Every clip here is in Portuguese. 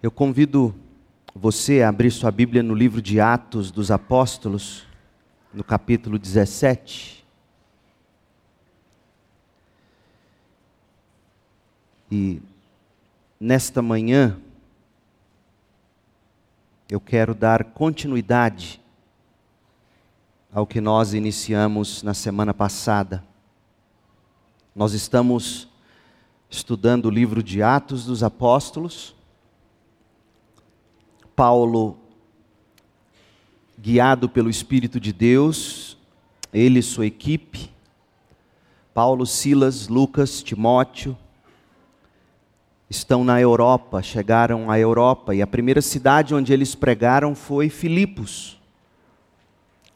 Eu convido você a abrir sua Bíblia no livro de Atos dos Apóstolos, no capítulo 17. E nesta manhã, eu quero dar continuidade ao que nós iniciamos na semana passada. Nós estamos estudando o livro de Atos dos Apóstolos. Paulo, guiado pelo Espírito de Deus, ele e sua equipe, Paulo, Silas, Lucas, Timóteo, estão na Europa, chegaram à Europa, e a primeira cidade onde eles pregaram foi Filipos.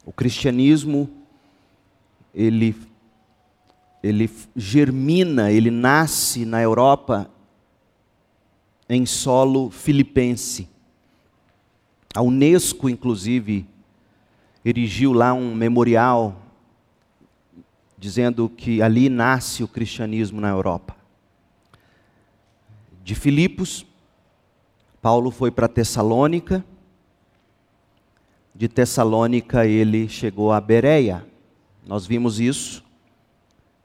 O cristianismo, ele, ele germina, ele nasce na Europa em solo filipense. A Unesco, inclusive, erigiu lá um memorial dizendo que ali nasce o cristianismo na Europa. De Filipos, Paulo foi para Tessalônica. De Tessalônica ele chegou a Bereia. Nós vimos isso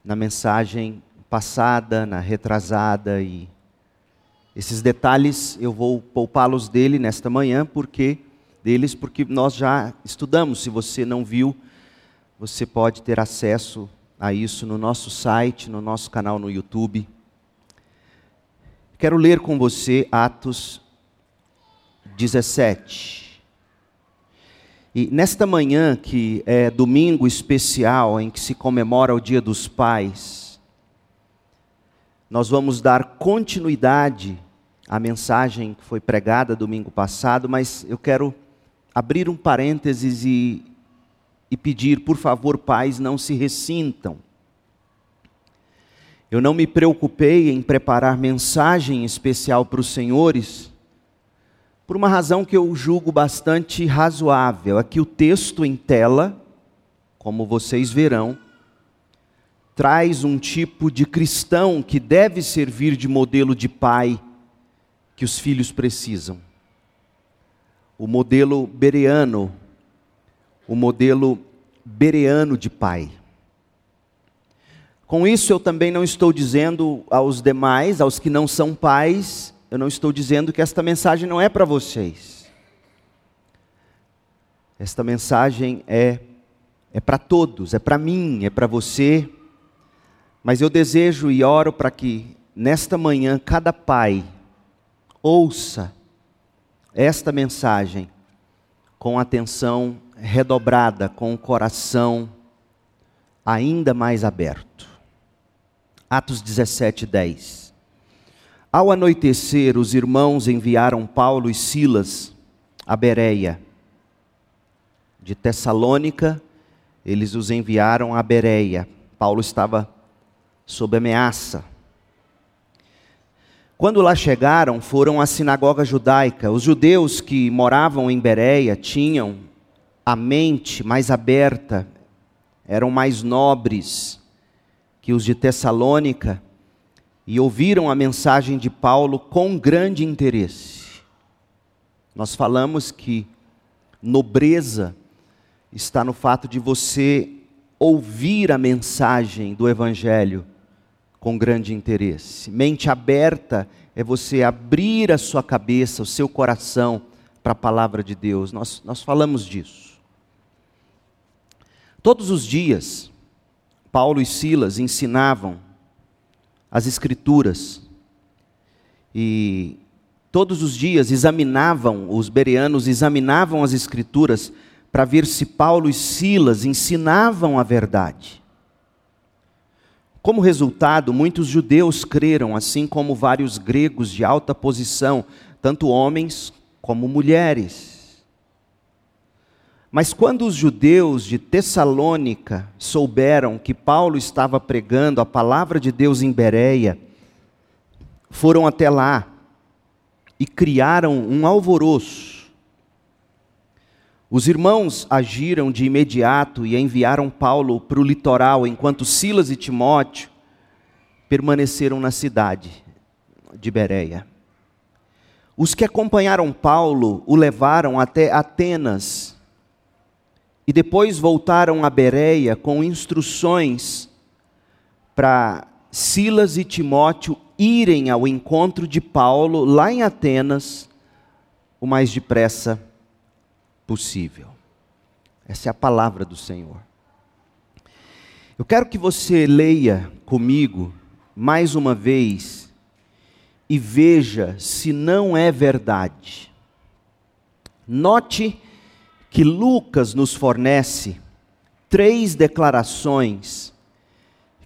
na mensagem passada, na retrasada e esses detalhes eu vou poupá-los dele nesta manhã, porque deles porque nós já estudamos. Se você não viu, você pode ter acesso a isso no nosso site, no nosso canal no YouTube. Quero ler com você Atos 17. E nesta manhã, que é domingo especial em que se comemora o Dia dos Pais, nós vamos dar continuidade à mensagem que foi pregada domingo passado, mas eu quero abrir um parênteses e, e pedir, por favor, pais, não se ressintam. Eu não me preocupei em preparar mensagem especial para os senhores, por uma razão que eu julgo bastante razoável. Aqui o texto em tela, como vocês verão, traz um tipo de cristão que deve servir de modelo de pai que os filhos precisam. O modelo bereano, o modelo bereano de pai. Com isso, eu também não estou dizendo aos demais, aos que não são pais, eu não estou dizendo que esta mensagem não é para vocês. Esta mensagem é, é para todos, é para mim, é para você. Mas eu desejo e oro para que nesta manhã cada pai ouça esta mensagem com atenção redobrada, com o coração ainda mais aberto. Atos 17, 10. Ao anoitecer, os irmãos enviaram Paulo e Silas a Bereia. De Tessalônica, eles os enviaram a Bereia. Paulo estava sob ameaça. Quando lá chegaram, foram à sinagoga judaica. Os judeus que moravam em Bereia tinham a mente mais aberta, eram mais nobres que os de Tessalônica e ouviram a mensagem de Paulo com grande interesse. Nós falamos que nobreza está no fato de você ouvir a mensagem do Evangelho com grande interesse. Mente aberta é você abrir a sua cabeça, o seu coração para a palavra de Deus. Nós, nós falamos disso. Todos os dias, Paulo e Silas ensinavam as Escrituras e todos os dias examinavam, os bereanos examinavam as Escrituras para ver se Paulo e Silas ensinavam a verdade. Como resultado, muitos judeus creram, assim como vários gregos de alta posição, tanto homens como mulheres. Mas quando os judeus de Tessalônica souberam que Paulo estava pregando a palavra de Deus em Bereia, foram até lá e criaram um alvoroço. Os irmãos agiram de imediato e enviaram Paulo para o litoral, enquanto Silas e Timóteo permaneceram na cidade de Bereia. Os que acompanharam Paulo o levaram até Atenas e depois voltaram a Bereia com instruções para Silas e Timóteo irem ao encontro de Paulo lá em Atenas o mais depressa possível. Essa é a palavra do Senhor. Eu quero que você leia comigo mais uma vez e veja se não é verdade. Note que Lucas nos fornece três declarações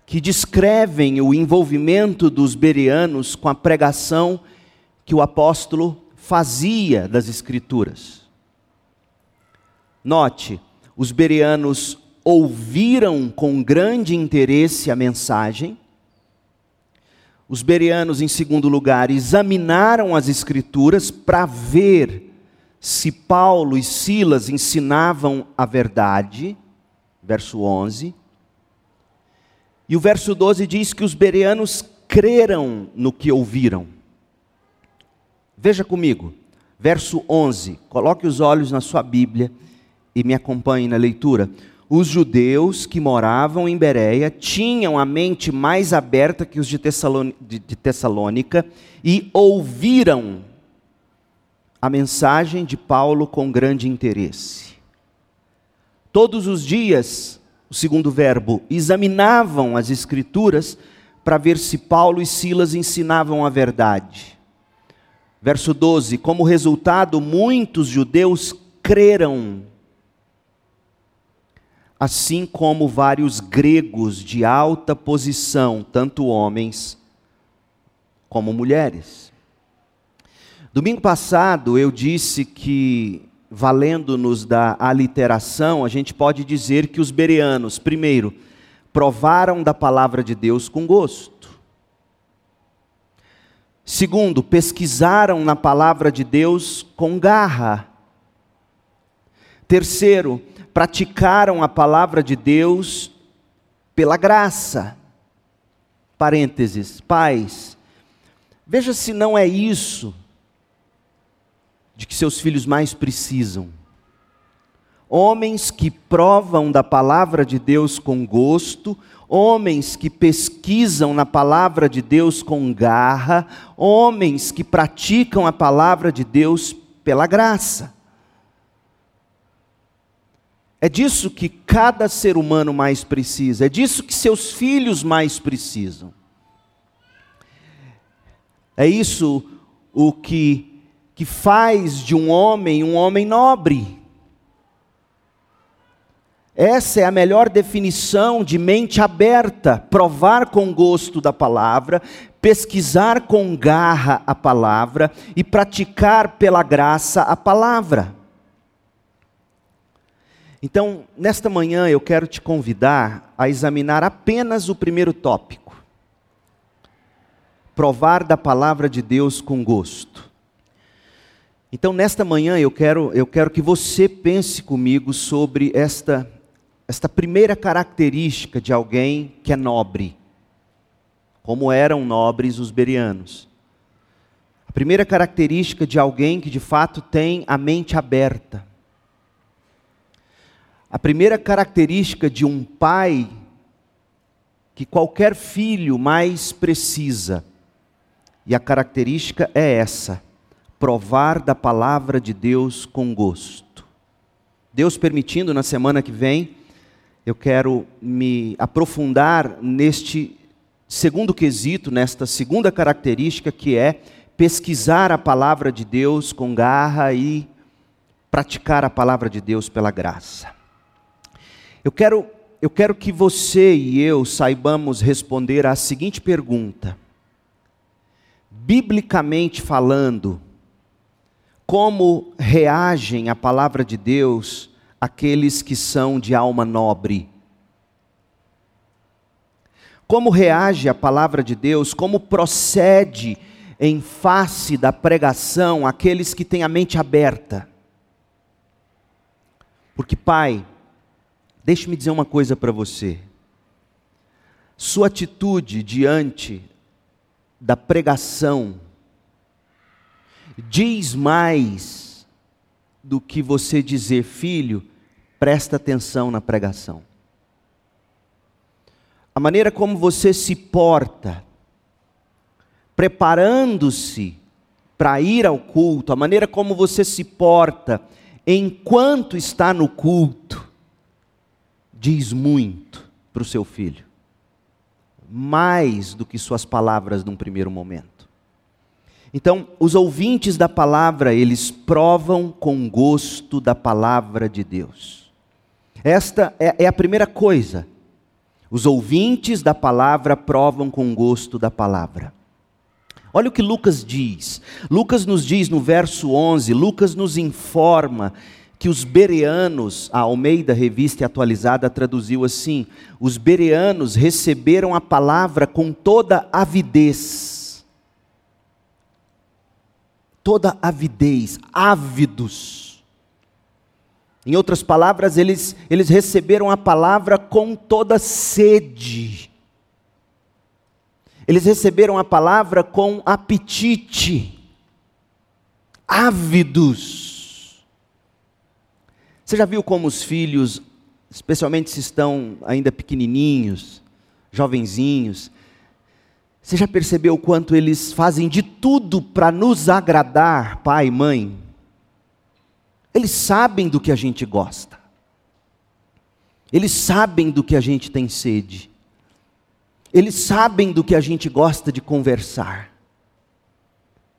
que descrevem o envolvimento dos bereanos com a pregação que o apóstolo fazia das Escrituras. Note, os bereanos ouviram com grande interesse a mensagem. Os bereanos, em segundo lugar, examinaram as Escrituras para ver se Paulo e Silas ensinavam a verdade. Verso 11. E o verso 12 diz que os bereanos creram no que ouviram. Veja comigo, verso 11. Coloque os olhos na sua Bíblia e me acompanhe na leitura. Os judeus que moravam em Bereia tinham a mente mais aberta que os de, de Tessalônica e ouviram a mensagem de Paulo com grande interesse. Todos os dias, o segundo verbo, examinavam as Escrituras para ver se Paulo e Silas ensinavam a verdade. Verso 12: Como resultado, muitos judeus creram assim como vários gregos de alta posição, tanto homens como mulheres. Domingo passado eu disse que, valendo-nos da aliteração, a gente pode dizer que os bereanos, primeiro, provaram da palavra de Deus com gosto. Segundo, pesquisaram na palavra de Deus com garra. Terceiro, praticaram a palavra de Deus pela graça. Parênteses, pais, veja se não é isso de que seus filhos mais precisam. Homens que provam da palavra de Deus com gosto, homens que pesquisam na palavra de Deus com garra, homens que praticam a palavra de Deus pela graça. É disso que cada ser humano mais precisa, é disso que seus filhos mais precisam. É isso o que, que faz de um homem um homem nobre. Essa é a melhor definição de mente aberta, provar com gosto da palavra, pesquisar com garra a palavra e praticar pela graça a palavra. Então, nesta manhã eu quero te convidar a examinar apenas o primeiro tópico. Provar da palavra de Deus com gosto. Então, nesta manhã eu quero, eu quero que você pense comigo sobre esta, esta primeira característica de alguém que é nobre. Como eram nobres os berianos. A primeira característica de alguém que de fato tem a mente aberta a primeira característica de um pai que qualquer filho mais precisa, e a característica é essa: provar da palavra de Deus com gosto. Deus permitindo, na semana que vem, eu quero me aprofundar neste segundo quesito, nesta segunda característica que é pesquisar a palavra de Deus com garra e praticar a palavra de Deus pela graça. Eu quero, eu quero que você e eu saibamos responder à seguinte pergunta: Biblicamente falando, como reagem à palavra de Deus aqueles que são de alma nobre? Como reage a palavra de Deus? Como procede em face da pregação aqueles que têm a mente aberta? Porque, Pai, Deixe-me dizer uma coisa para você. Sua atitude diante da pregação diz mais do que você dizer, filho, presta atenção na pregação. A maneira como você se porta, preparando-se para ir ao culto, a maneira como você se porta enquanto está no culto, diz muito para o seu filho, mais do que suas palavras num primeiro momento. Então, os ouvintes da palavra, eles provam com gosto da palavra de Deus. Esta é, é a primeira coisa. Os ouvintes da palavra provam com gosto da palavra. Olha o que Lucas diz. Lucas nos diz no verso 11, Lucas nos informa que os bereanos, a Almeida Revista Atualizada traduziu assim: os bereanos receberam a palavra com toda avidez. Toda avidez, ávidos. Em outras palavras, eles, eles receberam a palavra com toda sede. Eles receberam a palavra com apetite, ávidos. Você já viu como os filhos, especialmente se estão ainda pequenininhos, jovenzinhos, você já percebeu o quanto eles fazem de tudo para nos agradar, pai e mãe? Eles sabem do que a gente gosta. Eles sabem do que a gente tem sede. Eles sabem do que a gente gosta de conversar.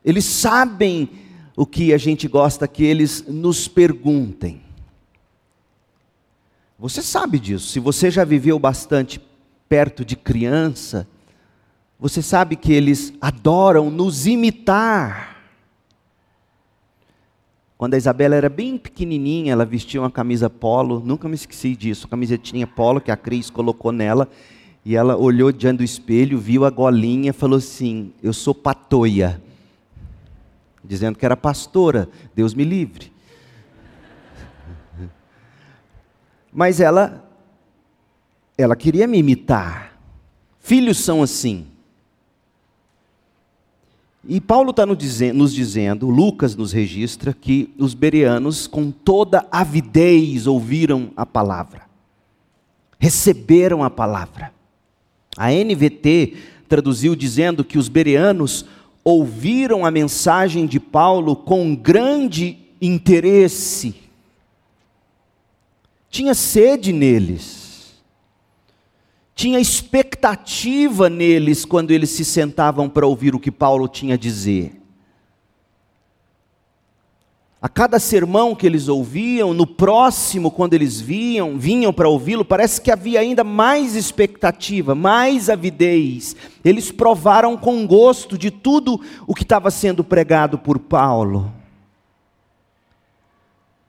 Eles sabem o que a gente gosta que eles nos perguntem. Você sabe disso. Se você já viveu bastante perto de criança, você sabe que eles adoram nos imitar. Quando a Isabela era bem pequenininha, ela vestia uma camisa polo, nunca me esqueci disso, camisetinha polo que a Cris colocou nela, e ela olhou diante do espelho, viu a golinha falou assim: Eu sou patoia. Dizendo que era pastora, Deus me livre. Mas ela, ela queria me imitar. Filhos são assim. E Paulo está nos dizendo, Lucas nos registra, que os bereanos, com toda avidez, ouviram a palavra, receberam a palavra. A NVT traduziu dizendo que os bereanos ouviram a mensagem de Paulo com grande interesse. Tinha sede neles. Tinha expectativa neles quando eles se sentavam para ouvir o que Paulo tinha a dizer. A cada sermão que eles ouviam, no próximo, quando eles viam, vinham para ouvi-lo, parece que havia ainda mais expectativa, mais avidez. Eles provaram com gosto de tudo o que estava sendo pregado por Paulo.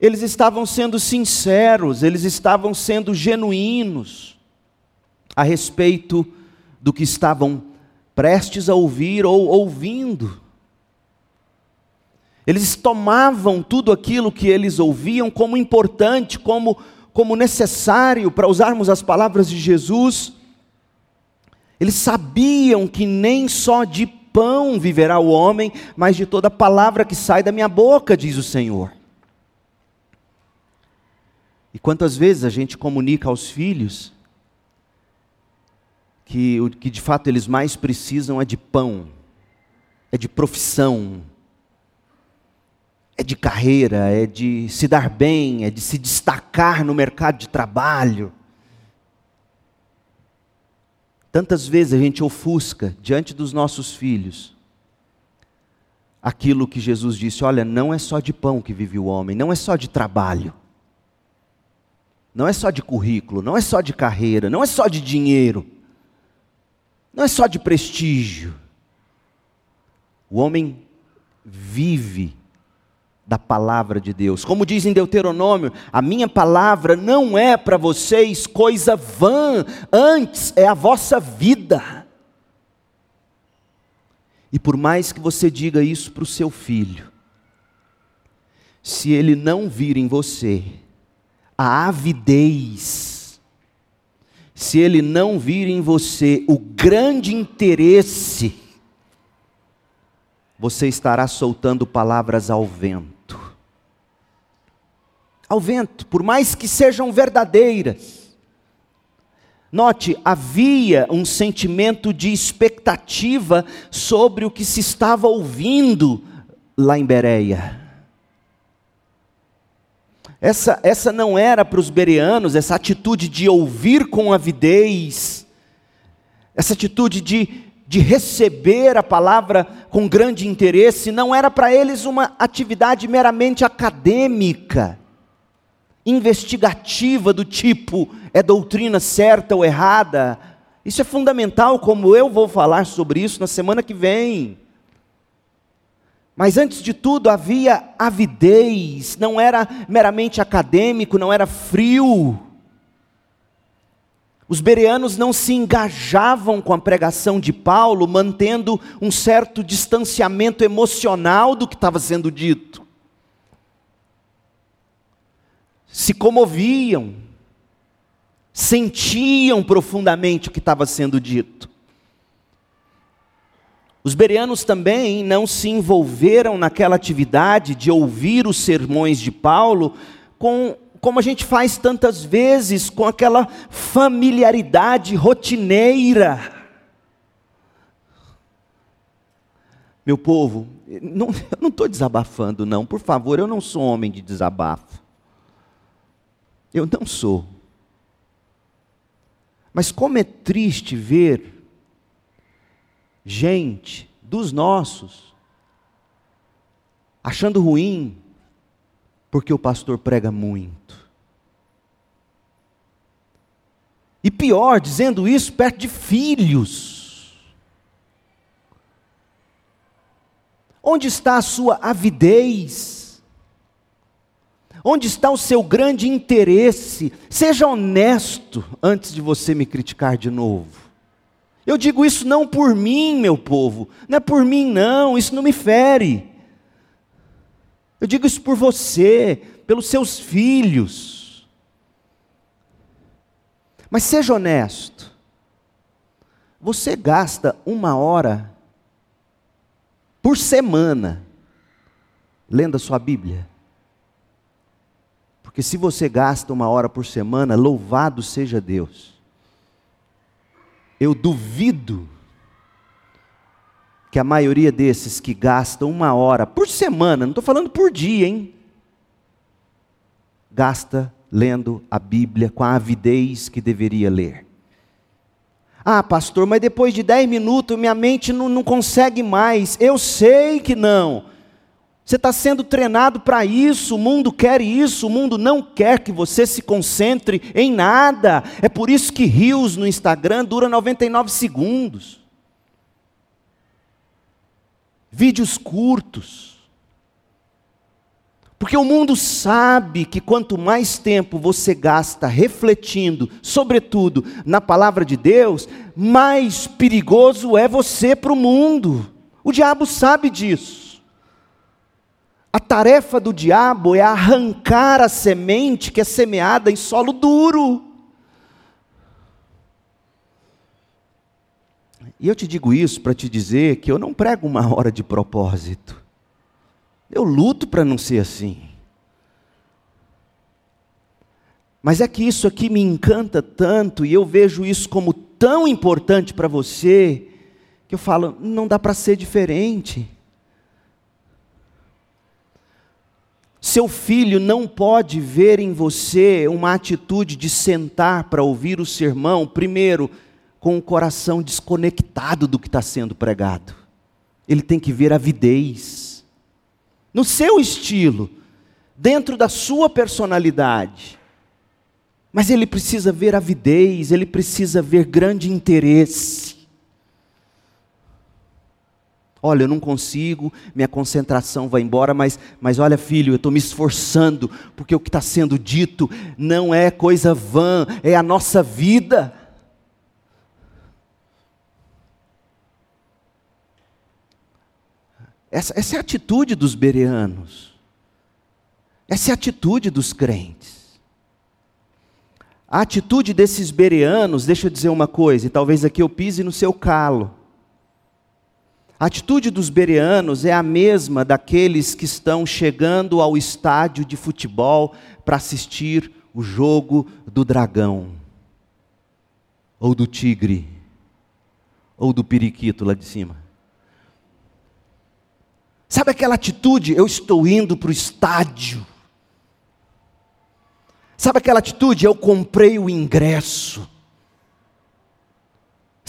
Eles estavam sendo sinceros, eles estavam sendo genuínos a respeito do que estavam prestes a ouvir ou ouvindo. Eles tomavam tudo aquilo que eles ouviam como importante, como, como necessário, para usarmos as palavras de Jesus. Eles sabiam que nem só de pão viverá o homem, mas de toda palavra que sai da minha boca, diz o Senhor. E quantas vezes a gente comunica aos filhos que o que de fato eles mais precisam é de pão, é de profissão, é de carreira, é de se dar bem, é de se destacar no mercado de trabalho. Tantas vezes a gente ofusca diante dos nossos filhos aquilo que Jesus disse: olha, não é só de pão que vive o homem, não é só de trabalho, não é só de currículo, não é só de carreira, não é só de dinheiro, não é só de prestígio. O homem vive da palavra de Deus. Como diz em Deuteronômio, a minha palavra não é para vocês coisa vã, antes é a vossa vida. E por mais que você diga isso para o seu filho, se ele não vir em você a avidez, se ele não vir em você o grande interesse, você estará soltando palavras ao vento. Ao vento, por mais que sejam verdadeiras. Note, havia um sentimento de expectativa sobre o que se estava ouvindo lá em Bereia. Essa, essa não era para os bereanos, essa atitude de ouvir com avidez, essa atitude de, de receber a palavra com grande interesse, não era para eles uma atividade meramente acadêmica, investigativa, do tipo, é doutrina certa ou errada. Isso é fundamental, como eu vou falar sobre isso na semana que vem. Mas antes de tudo havia avidez, não era meramente acadêmico, não era frio. Os bereanos não se engajavam com a pregação de Paulo, mantendo um certo distanciamento emocional do que estava sendo dito. Se comoviam, sentiam profundamente o que estava sendo dito. Os bereanos também não se envolveram naquela atividade de ouvir os sermões de Paulo com como a gente faz tantas vezes com aquela familiaridade rotineira. Meu povo, não, eu não estou desabafando, não, por favor, eu não sou homem de desabafo. Eu não sou. Mas como é triste ver gente dos nossos achando ruim porque o pastor prega muito. E pior, dizendo isso perto de filhos. Onde está a sua avidez? Onde está o seu grande interesse? Seja honesto antes de você me criticar de novo. Eu digo isso não por mim, meu povo, não é por mim, não, isso não me fere. Eu digo isso por você, pelos seus filhos. Mas seja honesto, você gasta uma hora por semana lendo a sua Bíblia? Porque se você gasta uma hora por semana, louvado seja Deus eu duvido que a maioria desses que gastam uma hora por semana, não estou falando por dia, hein? Gasta lendo a Bíblia com a avidez que deveria ler. Ah, pastor, mas depois de dez minutos minha mente não, não consegue mais. Eu sei que não. Você está sendo treinado para isso, o mundo quer isso, o mundo não quer que você se concentre em nada. É por isso que rios no Instagram dura 99 segundos. Vídeos curtos. Porque o mundo sabe que quanto mais tempo você gasta refletindo, sobretudo na palavra de Deus, mais perigoso é você para o mundo. O diabo sabe disso. A tarefa do diabo é arrancar a semente que é semeada em solo duro. E eu te digo isso para te dizer que eu não prego uma hora de propósito. Eu luto para não ser assim. Mas é que isso aqui me encanta tanto e eu vejo isso como tão importante para você, que eu falo, não dá para ser diferente. Seu filho não pode ver em você uma atitude de sentar para ouvir o sermão, primeiro, com o coração desconectado do que está sendo pregado. Ele tem que ver avidez, no seu estilo, dentro da sua personalidade. Mas ele precisa ver avidez, ele precisa ver grande interesse. Olha, eu não consigo, minha concentração vai embora, mas, mas olha, filho, eu estou me esforçando, porque o que está sendo dito não é coisa vã, é a nossa vida. Essa, essa é a atitude dos bereanos, essa é a atitude dos crentes. A atitude desses bereanos, deixa eu dizer uma coisa, e talvez aqui eu pise no seu calo. A atitude dos bereanos é a mesma daqueles que estão chegando ao estádio de futebol para assistir o jogo do dragão, ou do tigre, ou do periquito lá de cima. Sabe aquela atitude? Eu estou indo para o estádio. Sabe aquela atitude? Eu comprei o ingresso.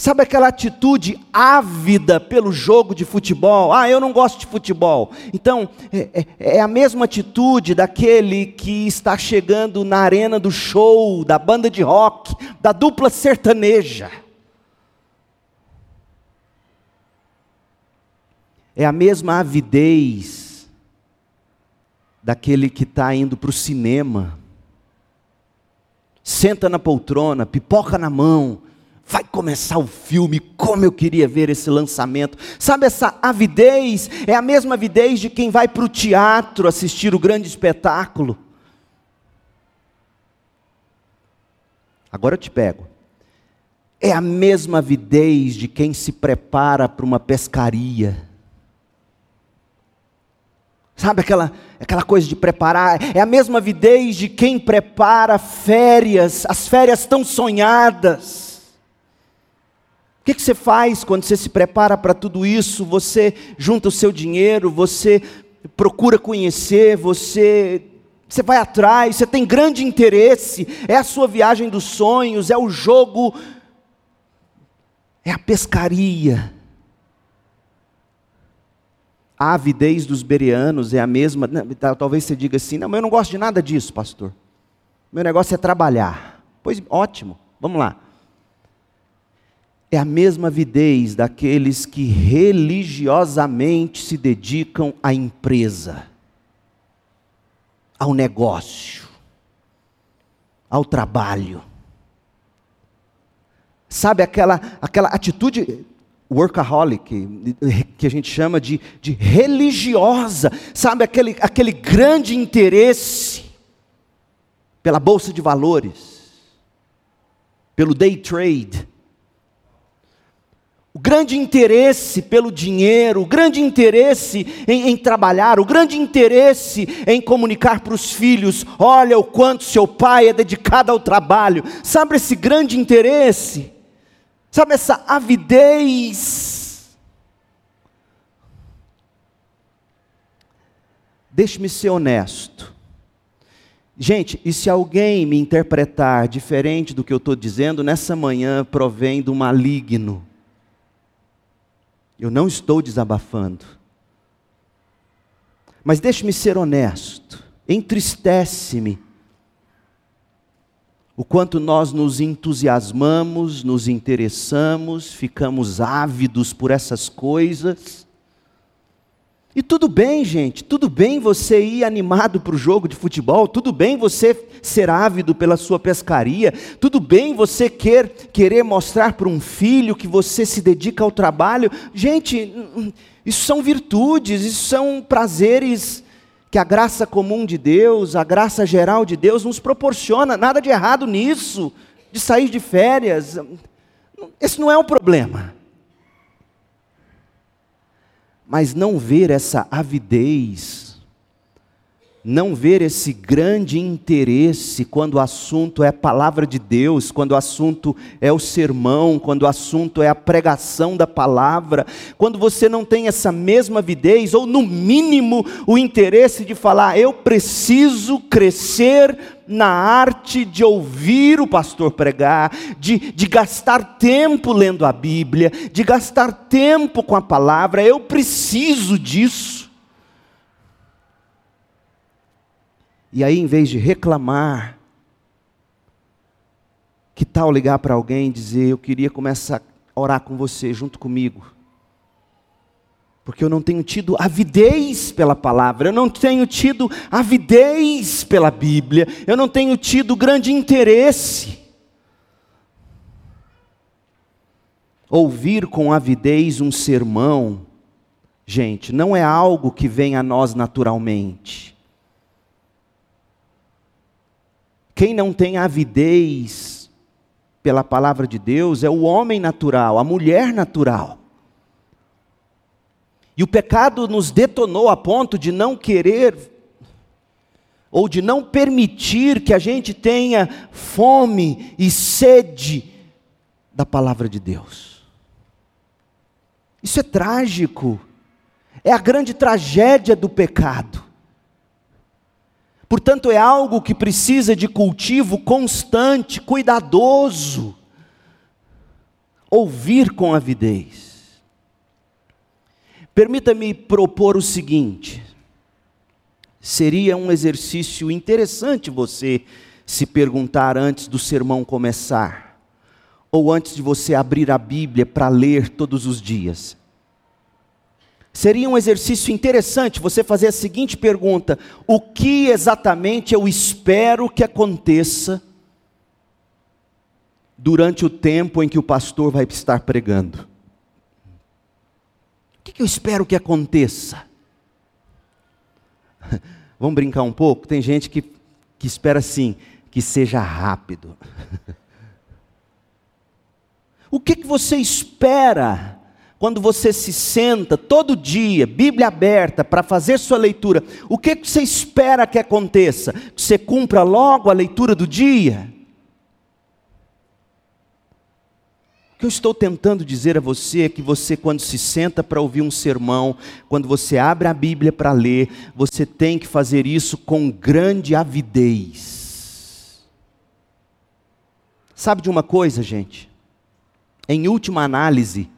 Sabe aquela atitude ávida pelo jogo de futebol? Ah, eu não gosto de futebol. Então, é, é, é, a mesma atitude daquele que está chegando na arena do show, da banda de rock, da dupla sertaneja. É a mesma avidez daquele que está indo para o cinema. Senta na poltrona, pipoca na mão, vai começar o filme, como eu queria ver esse lançamento. Sabe, essa avidez é a mesma avidez de quem vai para o teatro assistir o grande espetáculo. Agora eu te pego. É a mesma avidez de quem se prepara para uma pescaria. Sabe aquela, aquela coisa de preparar? É a mesma avidez de quem prepara férias, as férias tão sonhadas. Que, que você faz quando você se prepara para tudo isso? Você junta o seu dinheiro, você procura conhecer, você, você vai atrás, você tem grande interesse, é a sua viagem dos sonhos, é o jogo, é a pescaria a avidez dos bereanos é a mesma. Talvez você diga assim: não, mas eu não gosto de nada disso, pastor. Meu negócio é trabalhar. Pois ótimo, vamos lá. É a mesma avidez daqueles que religiosamente se dedicam à empresa, ao negócio, ao trabalho. Sabe aquela, aquela atitude, workaholic, que a gente chama de, de religiosa, sabe, aquele, aquele grande interesse pela bolsa de valores, pelo day trade, o grande interesse pelo dinheiro, o grande interesse em, em trabalhar, o grande interesse em comunicar para os filhos: olha o quanto seu pai é dedicado ao trabalho, sabe esse grande interesse? Sabe essa avidez? Deixe-me ser honesto. Gente, e se alguém me interpretar diferente do que eu estou dizendo, nessa manhã provém do maligno. Eu não estou desabafando. Mas deixe-me ser honesto. Entristece-me o quanto nós nos entusiasmamos, nos interessamos, ficamos ávidos por essas coisas. E tudo bem, gente, tudo bem você ir animado para o jogo de futebol, tudo bem você ser ávido pela sua pescaria, tudo bem você quer, querer mostrar para um filho que você se dedica ao trabalho. Gente, isso são virtudes, isso são prazeres que a graça comum de Deus, a graça geral de Deus nos proporciona, nada de errado nisso, de sair de férias. Esse não é um problema. Mas não ver essa avidez não ver esse grande interesse quando o assunto é a palavra de Deus, quando o assunto é o sermão, quando o assunto é a pregação da palavra, quando você não tem essa mesma avidez, ou no mínimo o interesse de falar, eu preciso crescer na arte de ouvir o pastor pregar, de, de gastar tempo lendo a Bíblia, de gastar tempo com a palavra, eu preciso disso. E aí, em vez de reclamar, que tal ligar para alguém e dizer: Eu queria começar a orar com você, junto comigo? Porque eu não tenho tido avidez pela palavra, eu não tenho tido avidez pela Bíblia, eu não tenho tido grande interesse. Ouvir com avidez um sermão, gente, não é algo que vem a nós naturalmente. Quem não tem avidez pela palavra de Deus é o homem natural, a mulher natural. E o pecado nos detonou a ponto de não querer ou de não permitir que a gente tenha fome e sede da palavra de Deus. Isso é trágico. É a grande tragédia do pecado. Portanto, é algo que precisa de cultivo constante, cuidadoso. Ouvir com avidez. Permita-me propor o seguinte: seria um exercício interessante você se perguntar antes do sermão começar, ou antes de você abrir a Bíblia para ler todos os dias. Seria um exercício interessante você fazer a seguinte pergunta: o que exatamente eu espero que aconteça durante o tempo em que o pastor vai estar pregando? que, que eu espero que aconteça? Vamos brincar um pouco? Tem gente que, que espera assim, que seja rápido. o que, que você espera quando você se senta todo dia, Bíblia aberta, para fazer sua leitura? O que, você espera que aconteça? Que você cumpra logo a leitura do dia? O que eu estou tentando dizer a você é que você, quando se senta para ouvir um sermão, quando você abre a Bíblia para ler, você tem que fazer isso com grande avidez. Sabe de uma coisa, gente? Em última análise,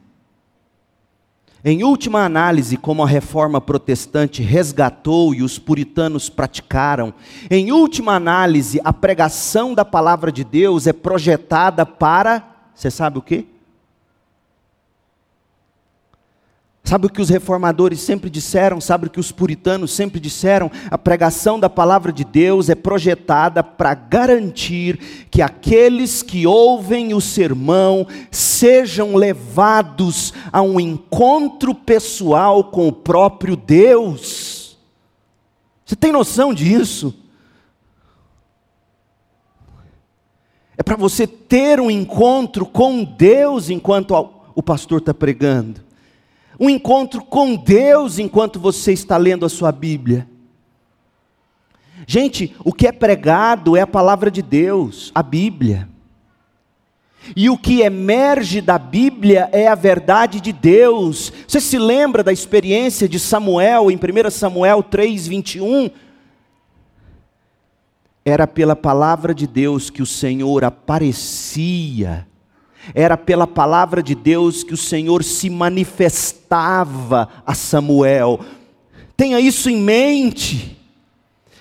em última análise, como a reforma protestante resgatou e os puritanos praticaram, em última análise, a pregação da palavra de Deus é projetada para, você sabe o quê? Sabe o que os reformadores sempre disseram? Sabe o que os puritanos sempre disseram? A pregação da palavra de Deus é projetada para garantir que aqueles que ouvem o sermão sejam levados a um encontro pessoal com o próprio Deus. Você tem noção disso? É para você ter um encontro com Deus enquanto o pastor está pregando um encontro com Deus enquanto você está lendo a sua Bíblia. Gente, o que é pregado é a palavra de Deus, a Bíblia. E o que emerge da Bíblia é a verdade de Deus. Você se lembra da experiência de Samuel em 1 Samuel 3, 21? Era pela palavra de Deus que o Senhor aparecia era pela palavra de Deus que o Senhor se manifestava a Samuel. Tenha isso em mente.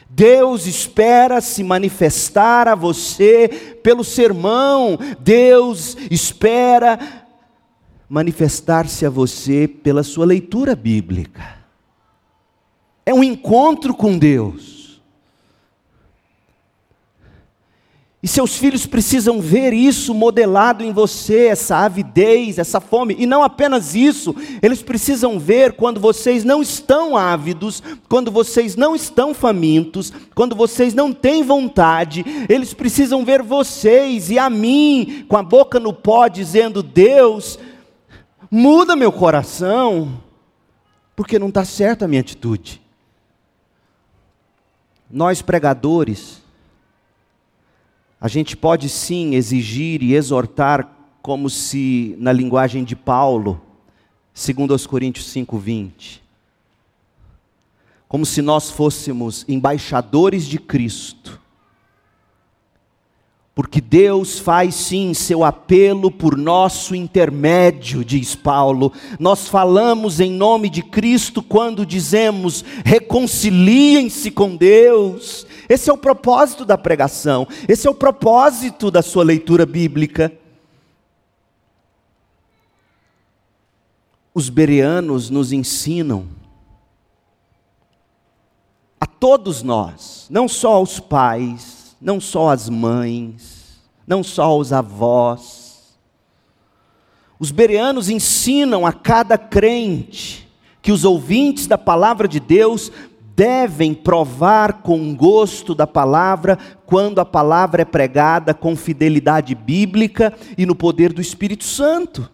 Deus espera se manifestar a você pelo sermão. Deus espera manifestar-se a você pela sua leitura bíblica. É um encontro com Deus. E seus filhos precisam ver isso modelado em você, essa avidez, essa fome. E não apenas isso, eles precisam ver quando vocês não estão ávidos, quando vocês não estão famintos, quando vocês não têm vontade. Eles precisam ver vocês e a mim, com a boca no pó, dizendo: Deus, muda meu coração, porque não está certa a minha atitude. Nós pregadores, a gente pode sim exigir e exortar como se na linguagem de Paulo, segundo aos Coríntios 5:20, como se nós fôssemos embaixadores de Cristo. Porque Deus faz sim seu apelo por nosso intermédio, diz Paulo. Nós falamos em nome de Cristo quando dizemos: reconciliem-se com Deus. Esse é o propósito da pregação, esse é o propósito da sua leitura bíblica. Os bereanos nos ensinam, a todos nós, não só aos pais, não só às mães, não só aos avós, os bereanos ensinam a cada crente que os ouvintes da palavra de Deus devem provar com gosto da palavra quando a palavra é pregada com fidelidade bíblica e no poder do Espírito Santo.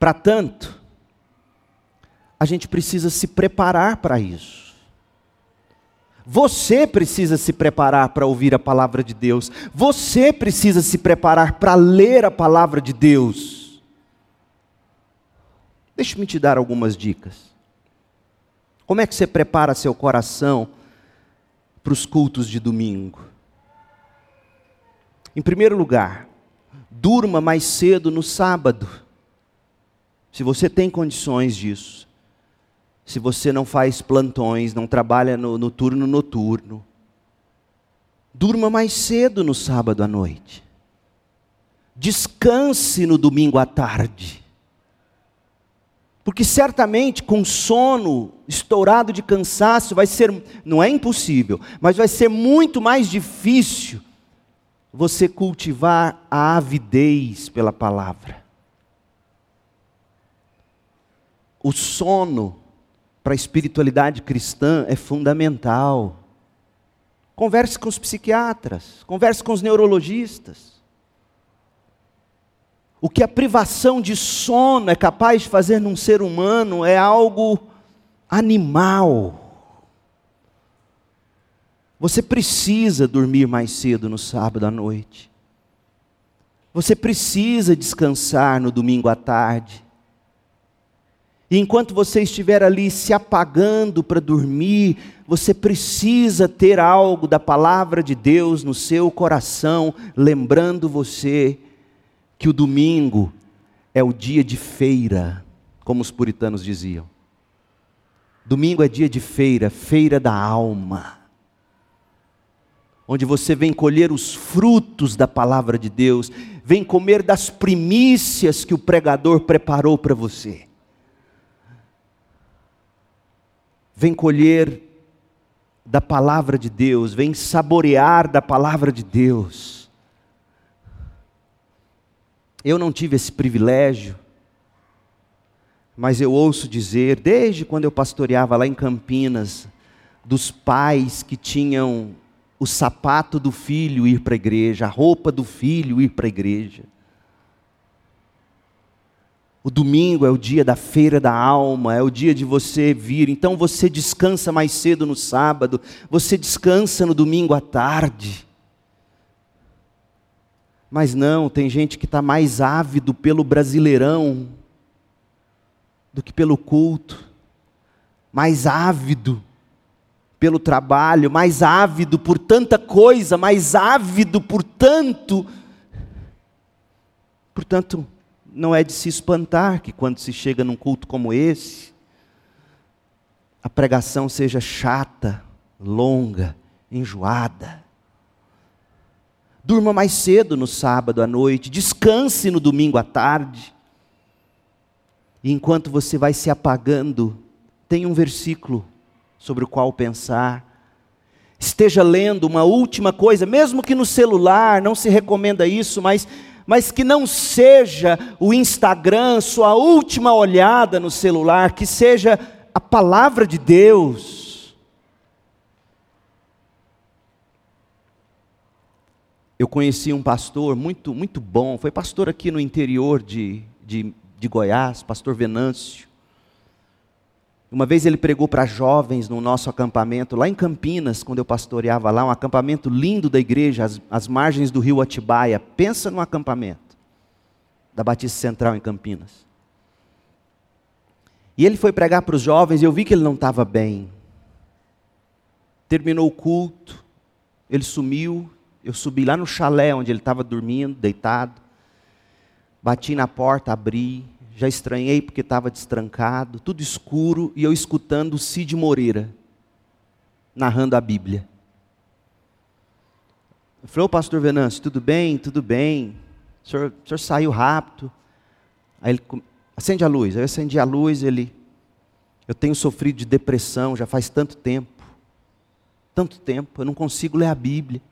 Para tanto, a gente precisa se preparar para isso. Você precisa se preparar para ouvir a palavra de Deus. Você precisa se preparar para ler a palavra de Deus. Deixe-me te dar algumas dicas. Como é que você prepara seu coração para os cultos de domingo? Em primeiro lugar, durma mais cedo no sábado. Se você tem condições disso. Se você não faz plantões, não trabalha no, no turno noturno. Durma mais cedo no sábado à noite. Descanse no domingo à tarde. Porque certamente com sono estourado de cansaço vai ser, não é impossível, mas vai ser muito mais difícil você cultivar a avidez pela palavra. O sono para a espiritualidade cristã é fundamental. Converse com os psiquiatras, converse com os neurologistas. O que a privação de sono é capaz de fazer num ser humano é algo animal. Você precisa dormir mais cedo no sábado à noite. Você precisa descansar no domingo à tarde. E enquanto você estiver ali se apagando para dormir, você precisa ter algo da palavra de Deus no seu coração, lembrando você que o domingo é o dia de feira, como os puritanos diziam. Domingo é dia de feira, feira da alma onde você vem colher os frutos da palavra de Deus, vem comer das primícias que o pregador preparou para você. Vem colher da palavra de Deus, vem saborear da palavra de Deus. Eu não tive esse privilégio, mas eu ouço dizer, desde quando eu pastoreava lá em Campinas, dos pais que tinham o sapato do filho ir para a igreja, a roupa do filho ir para a igreja. O domingo é o dia da feira da alma, é o dia de você vir. Então você descansa mais cedo no sábado, você descansa no domingo à tarde. Mas não, tem gente que está mais ávido pelo brasileirão do que pelo culto, mais ávido pelo trabalho, mais ávido por tanta coisa, mais ávido por tanto. Portanto, não é de se espantar que quando se chega num culto como esse, a pregação seja chata, longa, enjoada. Durma mais cedo no sábado à noite, descanse no domingo à tarde. E enquanto você vai se apagando, tem um versículo sobre o qual pensar. Esteja lendo uma última coisa, mesmo que no celular, não se recomenda isso, mas, mas que não seja o Instagram sua última olhada no celular, que seja a palavra de Deus. Eu conheci um pastor muito, muito bom, foi pastor aqui no interior de, de, de Goiás, pastor Venâncio. Uma vez ele pregou para jovens no nosso acampamento, lá em Campinas, quando eu pastoreava lá, um acampamento lindo da igreja, às, às margens do rio Atibaia. Pensa num acampamento da Batista Central em Campinas. E ele foi pregar para os jovens e eu vi que ele não estava bem. Terminou o culto, ele sumiu, eu subi lá no chalé onde ele estava dormindo, deitado. Bati na porta, abri, já estranhei porque estava destrancado, tudo escuro, e eu escutando Cid Moreira narrando a Bíblia. Eu falei, ô pastor Venâncio, tudo bem? Tudo bem. O senhor, o senhor saiu rápido. Aí ele, acende a luz. Aí eu acendi a luz, ele, eu tenho sofrido de depressão já faz tanto tempo. Tanto tempo, eu não consigo ler a Bíblia.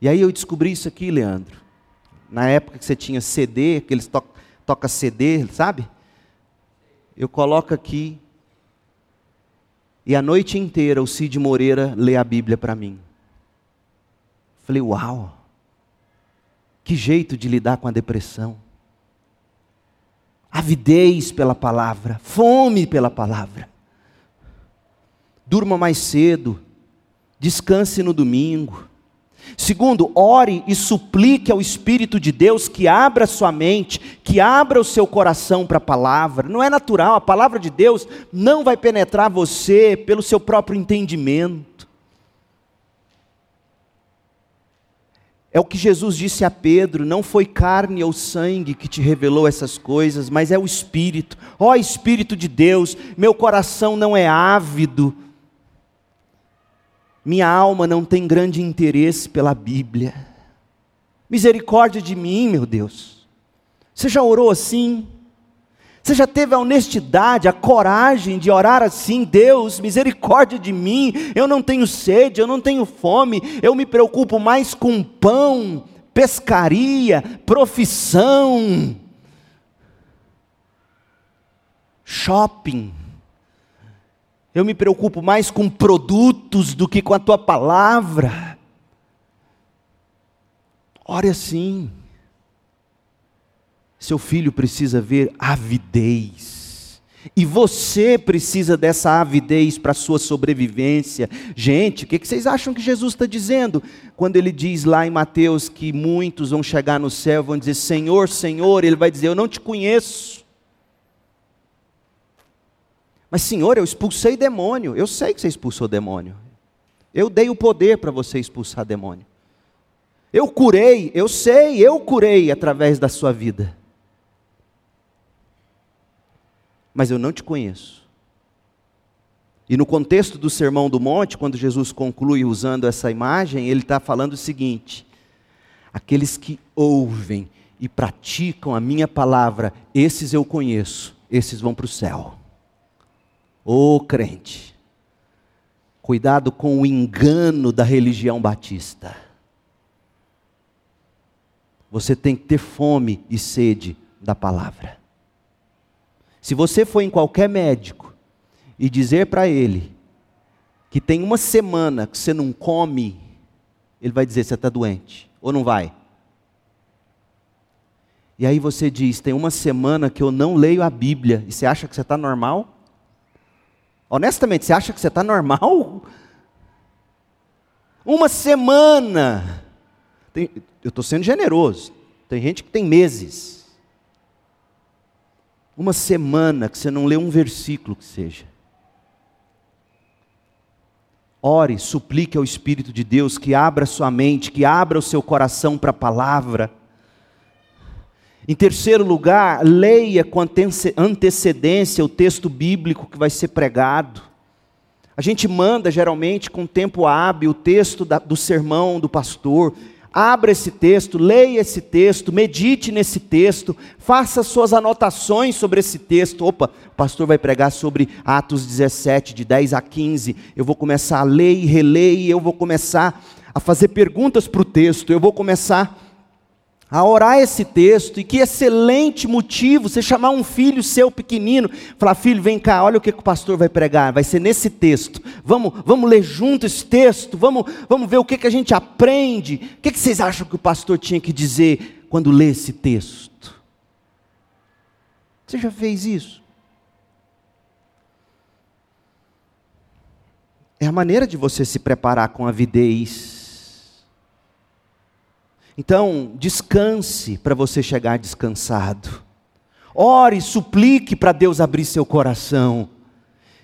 E aí eu descobri isso aqui, Leandro na época que você tinha CD, que eles to toca CD, sabe? Eu coloco aqui e a noite inteira o Cid Moreira lê a Bíblia para mim. Falei, uau, que jeito de lidar com a depressão. avidez pela palavra, fome pela palavra. Durma mais cedo, descanse no domingo. Segundo, ore e suplique ao Espírito de Deus que abra sua mente, que abra o seu coração para a palavra. Não é natural, a palavra de Deus não vai penetrar você pelo seu próprio entendimento. É o que Jesus disse a Pedro: não foi carne ou sangue que te revelou essas coisas, mas é o Espírito. Ó oh, Espírito de Deus, meu coração não é ávido, minha alma não tem grande interesse pela Bíblia. Misericórdia de mim, meu Deus. Você já orou assim? Você já teve a honestidade, a coragem de orar assim, Deus, misericórdia de mim, eu não tenho sede, eu não tenho fome, eu me preocupo mais com pão, pescaria, profissão, shopping. Eu me preocupo mais com produtos do que com a tua palavra. Ore assim. Seu filho precisa ver avidez. E você precisa dessa avidez para a sua sobrevivência. Gente, o que vocês acham que Jesus está dizendo? Quando ele diz lá em Mateus que muitos vão chegar no céu, vão dizer: Senhor, Senhor, ele vai dizer: Eu não te conheço. Mas, Senhor, eu expulsei demônio. Eu sei que você expulsou demônio. Eu dei o poder para você expulsar demônio. Eu curei, eu sei, eu curei através da sua vida. mas eu não te conheço. E no contexto do Sermão do Monte, quando Jesus conclui usando essa imagem, ele está falando o seguinte: aqueles que ouvem e praticam a minha palavra, esses eu conheço, esses vão para o céu. Ô oh, crente, cuidado com o engano da religião batista. Você tem que ter fome e sede da palavra. Se você for em qualquer médico e dizer para ele que tem uma semana que você não come, ele vai dizer: você está doente, ou não vai? E aí você diz: tem uma semana que eu não leio a Bíblia, e você acha que você está normal? Honestamente, você acha que você está normal? Uma semana. Tem, eu estou sendo generoso. Tem gente que tem meses. Uma semana que você não lê um versículo que seja. Ore, suplique ao Espírito de Deus que abra sua mente, que abra o seu coração para a palavra. Em terceiro lugar, leia com antecedência o texto bíblico que vai ser pregado. A gente manda geralmente com tempo hábil o texto da, do sermão do pastor, Abra esse texto, leia esse texto, medite nesse texto, faça suas anotações sobre esse texto. Opa, o pastor vai pregar sobre Atos 17, de 10 a 15. Eu vou começar a ler e reler, e eu vou começar a fazer perguntas para o texto, eu vou começar a orar esse texto, e que excelente motivo você chamar um filho seu pequenino, falar: filho, vem cá, olha o que, que o pastor vai pregar, vai ser nesse texto. Vamos, vamos ler junto esse texto, vamos, vamos ver o que, que a gente aprende. O que, que vocês acham que o pastor tinha que dizer quando lê esse texto? Você já fez isso? É a maneira de você se preparar com avidez então, descanse para você chegar descansado. Ore, suplique para Deus abrir seu coração.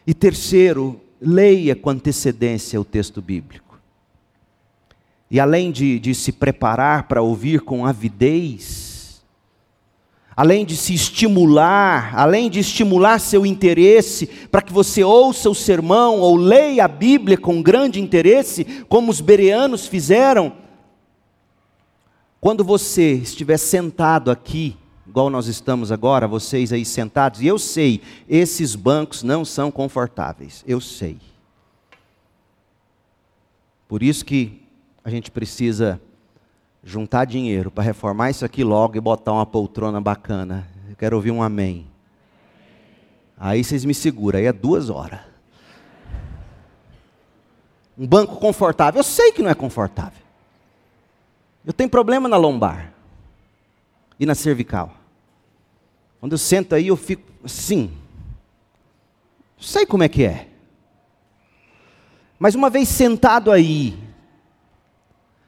E terceiro, leia com antecedência o texto bíblico. E além de, de se preparar para ouvir com avidez, além de se estimular, além de estimular seu interesse para que você ouça o sermão ou leia a Bíblia com grande interesse, como os bereanos fizeram, quando você estiver sentado aqui, igual nós estamos agora, vocês aí sentados, e eu sei, esses bancos não são confortáveis, eu sei. Por isso que a gente precisa juntar dinheiro para reformar isso aqui logo e botar uma poltrona bacana. Eu quero ouvir um amém. Aí vocês me seguram, aí é duas horas. Um banco confortável, eu sei que não é confortável. Eu tenho problema na lombar e na cervical. Quando eu sento aí, eu fico assim. Sei como é que é. Mas uma vez sentado aí,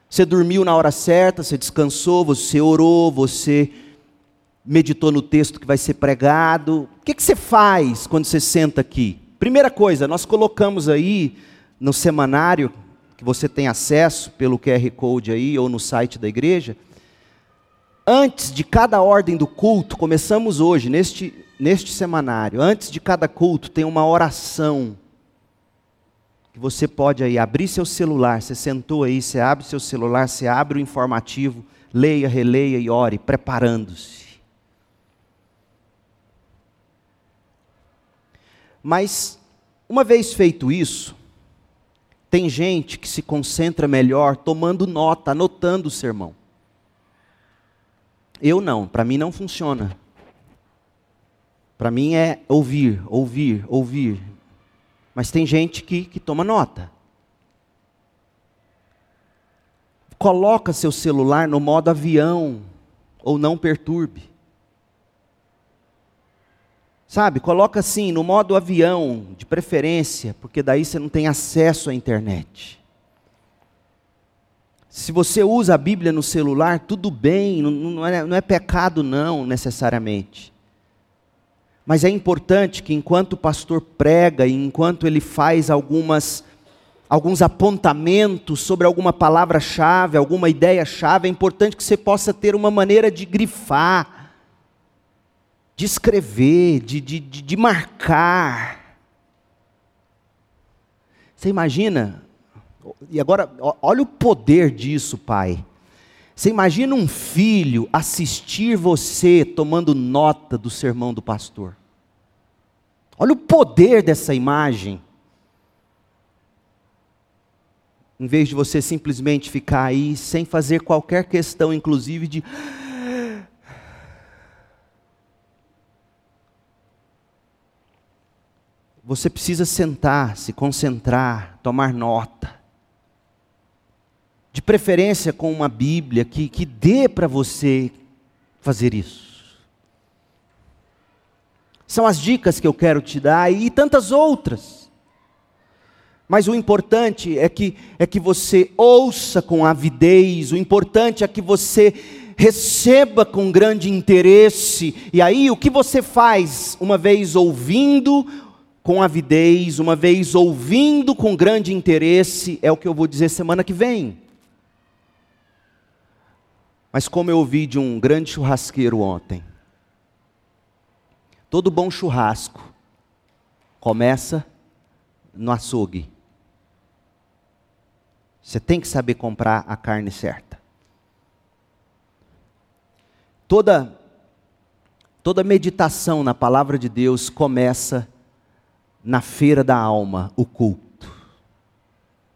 você dormiu na hora certa, você descansou, você orou, você meditou no texto que vai ser pregado. O que, que você faz quando você senta aqui? Primeira coisa, nós colocamos aí no semanário, que você tem acesso pelo QR Code aí ou no site da igreja. Antes de cada ordem do culto, começamos hoje, neste, neste semanário, antes de cada culto, tem uma oração que você pode aí abrir seu celular, você sentou aí, você abre seu celular, você abre o informativo, leia, releia e ore, preparando-se. Mas, uma vez feito isso, tem gente que se concentra melhor tomando nota, anotando o sermão. Eu não, para mim não funciona. Para mim é ouvir, ouvir, ouvir. Mas tem gente que, que toma nota. Coloca seu celular no modo avião ou não perturbe. Sabe, coloca assim, no modo avião, de preferência, porque daí você não tem acesso à internet. Se você usa a Bíblia no celular, tudo bem, não, não, é, não é pecado, não, necessariamente. Mas é importante que enquanto o pastor prega e enquanto ele faz algumas alguns apontamentos sobre alguma palavra-chave, alguma ideia-chave, é importante que você possa ter uma maneira de grifar, de escrever, de, de, de, de marcar. Você imagina? E agora, olha o poder disso, pai. Você imagina um filho assistir você tomando nota do sermão do pastor. Olha o poder dessa imagem. Em vez de você simplesmente ficar aí sem fazer qualquer questão, inclusive de. Você precisa sentar, se concentrar, tomar nota. De preferência com uma Bíblia que, que dê para você fazer isso. São as dicas que eu quero te dar e tantas outras. Mas o importante é que é que você ouça com avidez, o importante é que você receba com grande interesse. E aí o que você faz uma vez ouvindo com avidez, uma vez ouvindo com grande interesse, é o que eu vou dizer semana que vem. Mas como eu ouvi de um grande churrasqueiro ontem, Todo bom churrasco começa no açougue. Você tem que saber comprar a carne certa. Toda toda meditação na palavra de Deus começa na feira da alma, o culto.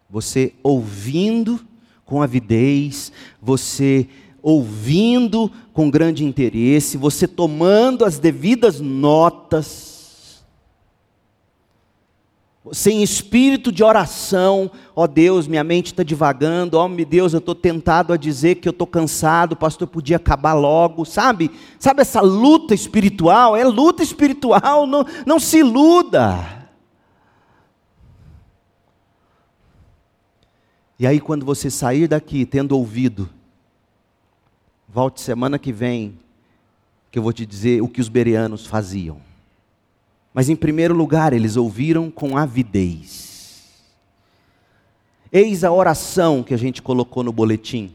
Você ouvindo com avidez, você ouvindo com grande interesse, você tomando as devidas notas, sem espírito de oração, ó oh Deus, minha mente está divagando, ó oh meu Deus, eu estou tentado a dizer que eu estou cansado, pastor podia acabar logo, sabe? Sabe essa luta espiritual? É luta espiritual, não, não se iluda. E aí, quando você sair daqui tendo ouvido Volte semana que vem, que eu vou te dizer o que os bereanos faziam. Mas em primeiro lugar, eles ouviram com avidez. Eis a oração que a gente colocou no boletim.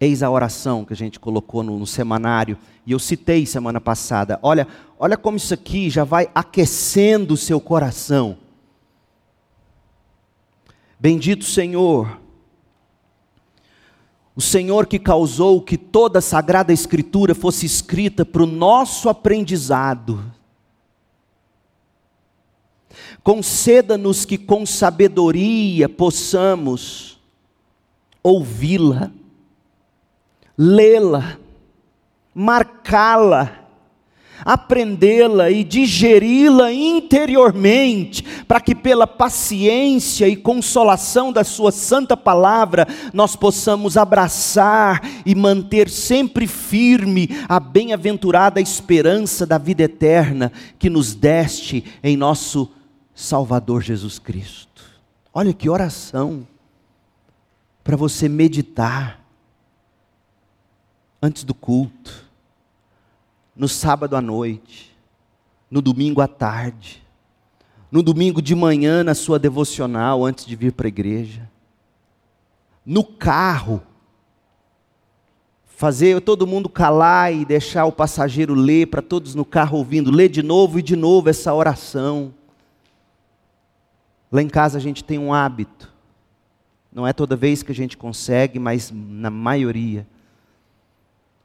Eis a oração que a gente colocou no, no, semanário, e eu citei semana passada. Olha, olha como isso aqui já vai aquecendo o seu coração. Bendito Senhor, o Senhor que causou que toda a Sagrada Escritura fosse escrita para o nosso aprendizado. Conceda-nos que com sabedoria possamos ouvi-la, lê-la, marcá-la, aprendê-la e digeri-la interiormente, para que pela paciência e consolação da Sua santa palavra, nós possamos abraçar e manter sempre firme a bem-aventurada esperança da vida eterna que nos deste em nosso Salvador Jesus Cristo. Olha que oração para você meditar antes do culto no sábado à noite, no domingo à tarde, no domingo de manhã na sua devocional antes de vir para a igreja, no carro, fazer todo mundo calar e deixar o passageiro ler para todos no carro ouvindo, ler de novo e de novo essa oração. Lá em casa a gente tem um hábito, não é toda vez que a gente consegue, mas na maioria.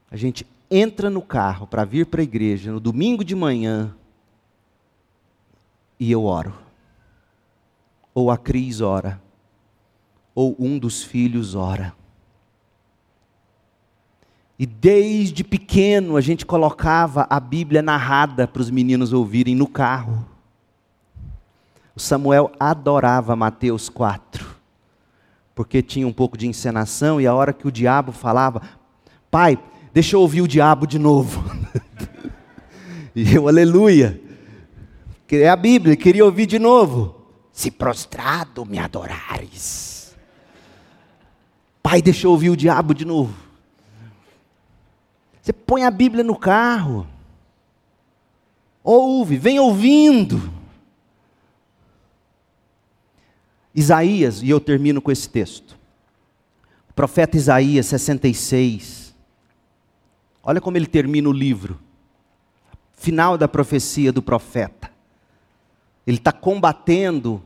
A gente entra no carro para vir para a igreja no domingo de manhã e eu oro. Ou a Cris ora. Ou um dos filhos ora. E desde pequeno a gente colocava a Bíblia narrada para os meninos ouvirem no carro. O Samuel adorava Mateus 4, porque tinha um pouco de encenação e a hora que o diabo falava, pai, deixa eu ouvir o diabo de novo. e eu, aleluia. É a Bíblia, queria ouvir de novo. Se prostrado me adorares. Pai, deixa eu ouvir o diabo de novo. Você põe a Bíblia no carro. Ouve, vem ouvindo. Isaías, e eu termino com esse texto. O profeta Isaías 66, Olha como ele termina o livro. Final da profecia do profeta. Ele está combatendo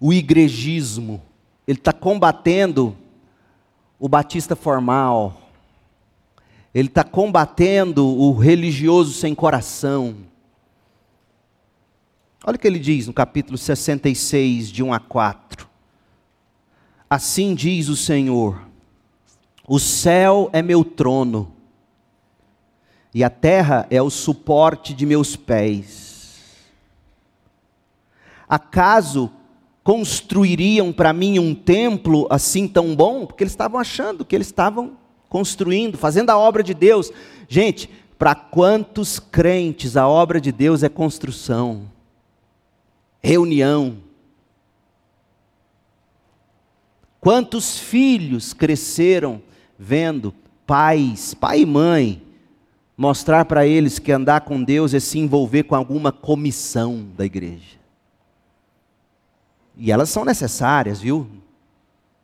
o igrejismo. Ele está combatendo o batista formal. Ele está combatendo o religioso sem coração. Olha o que ele diz no capítulo 66, de 1 a 4. Assim diz o Senhor o céu é meu trono, e a terra é o suporte de meus pés. Acaso construiriam para mim um templo assim tão bom? Porque eles estavam achando que eles estavam construindo, fazendo a obra de Deus. Gente, para quantos crentes a obra de Deus é construção, reunião, Quantos filhos cresceram vendo pais, pai e mãe, mostrar para eles que andar com Deus é se envolver com alguma comissão da igreja. E elas são necessárias, viu?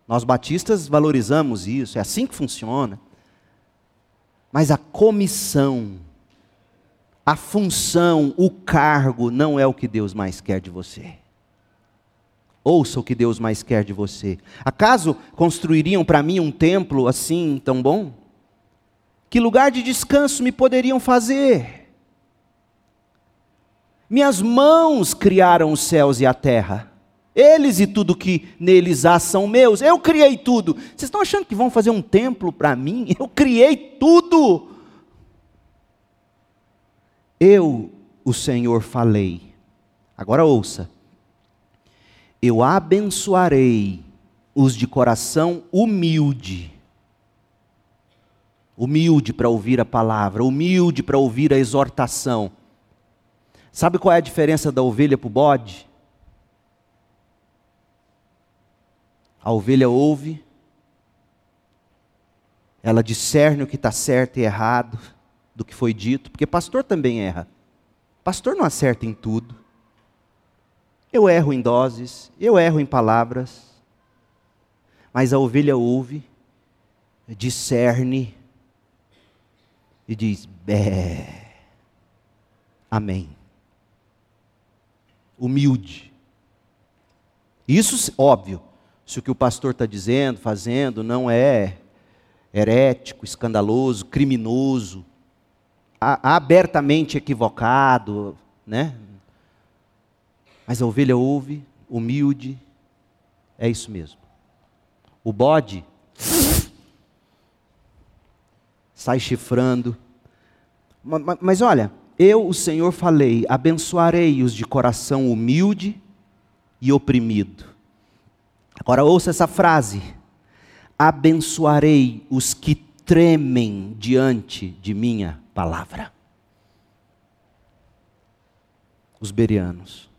Nós batistas valorizamos isso, é assim que funciona. Mas a comissão, a função, o cargo não é o que Deus mais quer de você. Ouça o que Deus mais quer de você. Acaso construiriam para mim um templo assim tão bom? Que lugar de descanso me poderiam fazer? Minhas mãos criaram os céus e a terra. Eles e tudo que neles há são meus. Eu criei tudo. Vocês estão achando que vão fazer um templo para mim? Eu criei tudo. Eu, o Senhor, falei. Agora ouça eu abençoarei os de coração humilde. Humilde para ouvir a palavra, humilde para ouvir a exortação. Sabe qual é a diferença da ovelha para o bode? A ovelha ouve, ela discerne o que está certo e errado do que foi dito, porque pastor também erra. Pastor não acerta em tudo. Eu erro em doses, eu erro em palavras, mas a ovelha ouve, discerne e diz: Bé, Amém. Humilde. Isso, óbvio, se o que o pastor está dizendo, fazendo, não é herético, escandaloso, criminoso, abertamente equivocado, né? Mas a ovelha ouve, humilde, é isso mesmo. O bode sai chifrando, Mas olha, eu, o Senhor, falei: abençoarei os de coração humilde e oprimido. Agora ouça essa frase: abençoarei os que tremem diante de minha palavra. Os berianos,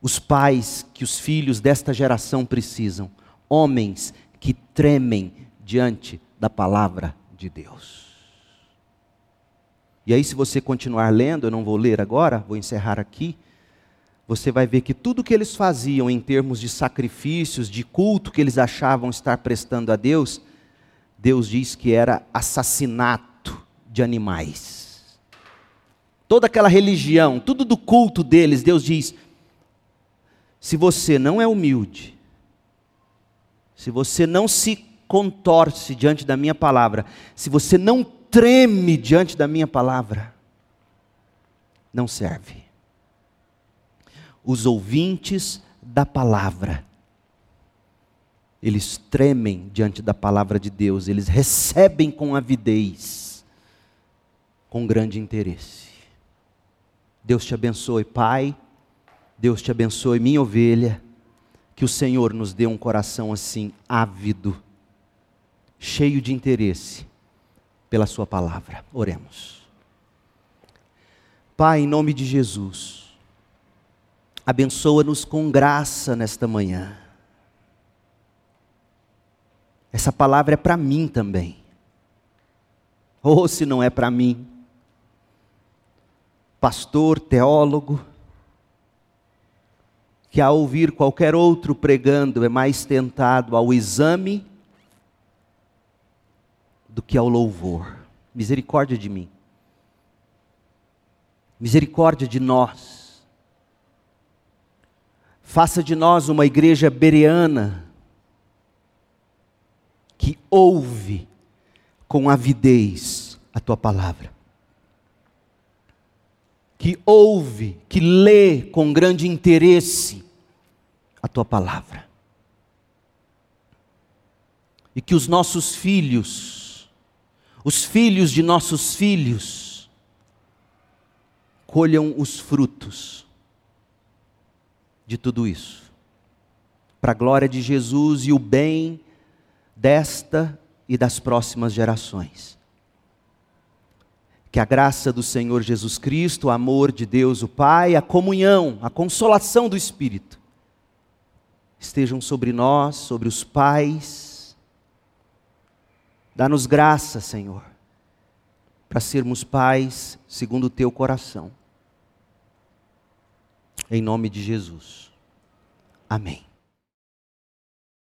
os pais que os filhos desta geração precisam, homens que tremem diante da palavra de Deus. E aí, se você continuar lendo, eu não vou ler agora, vou encerrar aqui. Você vai ver que tudo que eles faziam em termos de sacrifícios, de culto que eles achavam estar prestando a Deus, Deus diz que era assassinato de animais. Toda aquela religião, tudo do culto deles, Deus diz: se você não é humilde, se você não se contorce diante da minha palavra, se você não treme diante da minha palavra, não serve. Os ouvintes da palavra, eles tremem diante da palavra de Deus, eles recebem com avidez, com grande interesse. Deus te abençoe, Pai. Deus te abençoe, minha ovelha. Que o Senhor nos dê um coração assim, ávido, cheio de interesse pela Sua palavra. Oremos. Pai, em nome de Jesus, abençoa-nos com graça nesta manhã. Essa palavra é para mim também. Ou se não é para mim, pastor, teólogo, que ao ouvir qualquer outro pregando é mais tentado ao exame do que ao louvor. Misericórdia de mim. Misericórdia de nós. Faça de nós uma igreja bereana que ouve com avidez a tua palavra. Que ouve, que lê com grande interesse a tua palavra. E que os nossos filhos os filhos de nossos filhos colham os frutos de tudo isso, para a glória de Jesus e o bem desta e das próximas gerações. Que a graça do Senhor Jesus Cristo, o amor de Deus o Pai, a comunhão, a consolação do Espírito estejam sobre nós, sobre os pais, Dá-nos graça, Senhor, para sermos pais segundo o teu coração. Em nome de Jesus. Amém.